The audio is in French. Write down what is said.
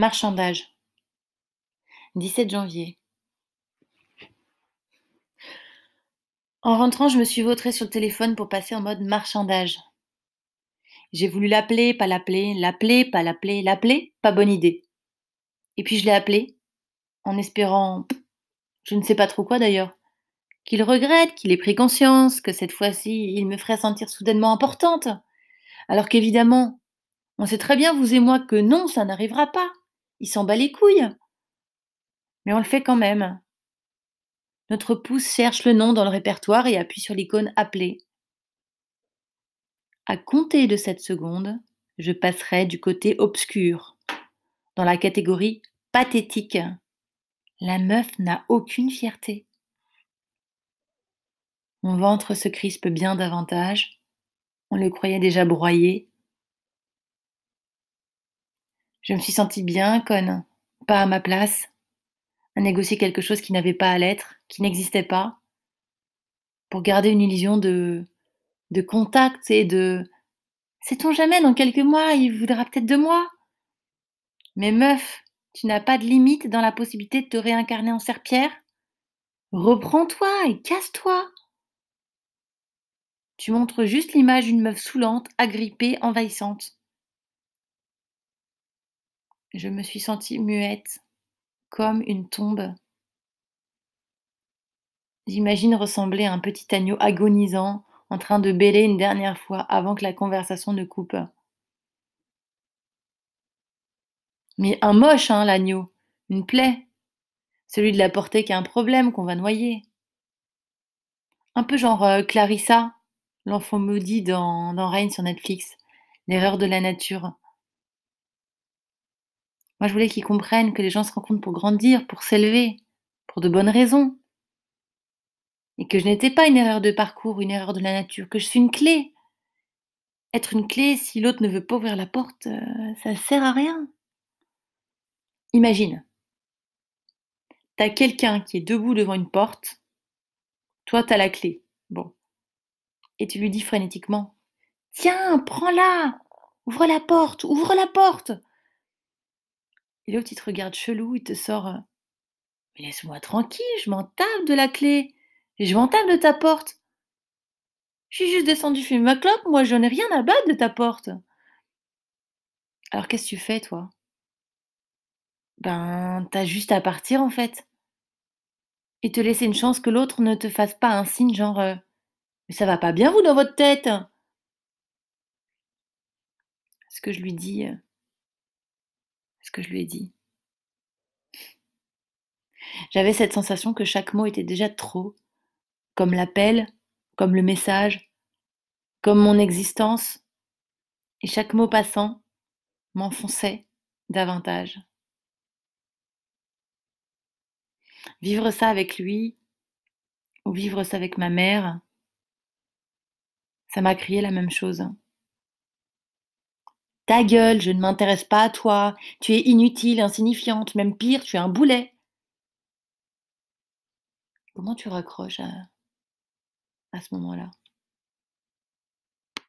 Marchandage. 17 janvier. En rentrant, je me suis vautrée sur le téléphone pour passer en mode marchandage. J'ai voulu l'appeler, pas l'appeler, l'appeler, pas l'appeler, l'appeler, pas bonne idée. Et puis je l'ai appelé, en espérant, je ne sais pas trop quoi d'ailleurs, qu'il regrette, qu'il ait pris conscience, que cette fois-ci il me ferait sentir soudainement importante. Alors qu'évidemment, on sait très bien, vous et moi, que non, ça n'arrivera pas. Il s'en bat les couilles. Mais on le fait quand même. Notre pouce cherche le nom dans le répertoire et appuie sur l'icône Appeler. À compter de cette seconde, je passerai du côté obscur, dans la catégorie pathétique. La meuf n'a aucune fierté. Mon ventre se crispe bien davantage. On le croyait déjà broyé. Je me suis sentie bien conne, pas à ma place, à négocier quelque chose qui n'avait pas à l'être, qui n'existait pas, pour garder une illusion de, contact et de Sait-on jamais, dans quelques mois, il voudra peut-être de moi. Mais meuf, tu n'as pas de limite dans la possibilité de te réincarner en serpillère. Reprends-toi et casse-toi. Tu montres juste l'image d'une meuf saoulante, agrippée, envahissante. Je me suis sentie muette, comme une tombe. J'imagine ressembler à un petit agneau agonisant, en train de bêler une dernière fois avant que la conversation ne coupe. Mais un moche, hein, l'agneau, une plaie. Celui de la portée qui a un problème, qu'on va noyer. Un peu genre euh, Clarissa, l'enfant maudit dans, dans Reign sur Netflix, l'erreur de la nature. Moi, je voulais qu'ils comprennent que les gens se rencontrent pour grandir, pour s'élever, pour de bonnes raisons. Et que je n'étais pas une erreur de parcours, une erreur de la nature, que je suis une clé. Être une clé, si l'autre ne veut pas ouvrir la porte, euh, ça ne sert à rien. Imagine, tu as quelqu'un qui est debout devant une porte, toi tu as la clé. Bon. Et tu lui dis frénétiquement Tiens, prends-la Ouvre la porte Ouvre la porte et l'autre, il te regarde chelou, il te sort euh, Mais laisse-moi tranquille, je m'en tape de la clé. Et je m'en tape de ta porte. Je suis juste descendu fumer ma clope, moi je n'ai rien à battre de ta porte. Alors qu'est-ce que tu fais, toi? Ben, t'as juste à partir en fait. Et te laisser une chance que l'autre ne te fasse pas un signe genre euh, Mais ça va pas bien vous dans votre tête? Ce que je lui dis, euh, que je lui ai dit. J'avais cette sensation que chaque mot était déjà trop, comme l'appel, comme le message, comme mon existence, et chaque mot passant m'enfonçait davantage. Vivre ça avec lui, ou vivre ça avec ma mère, ça m'a crié la même chose. Ta gueule, je ne m'intéresse pas à toi, tu es inutile, insignifiante, même pire, tu es un boulet. Comment tu raccroches à, ce moment-là?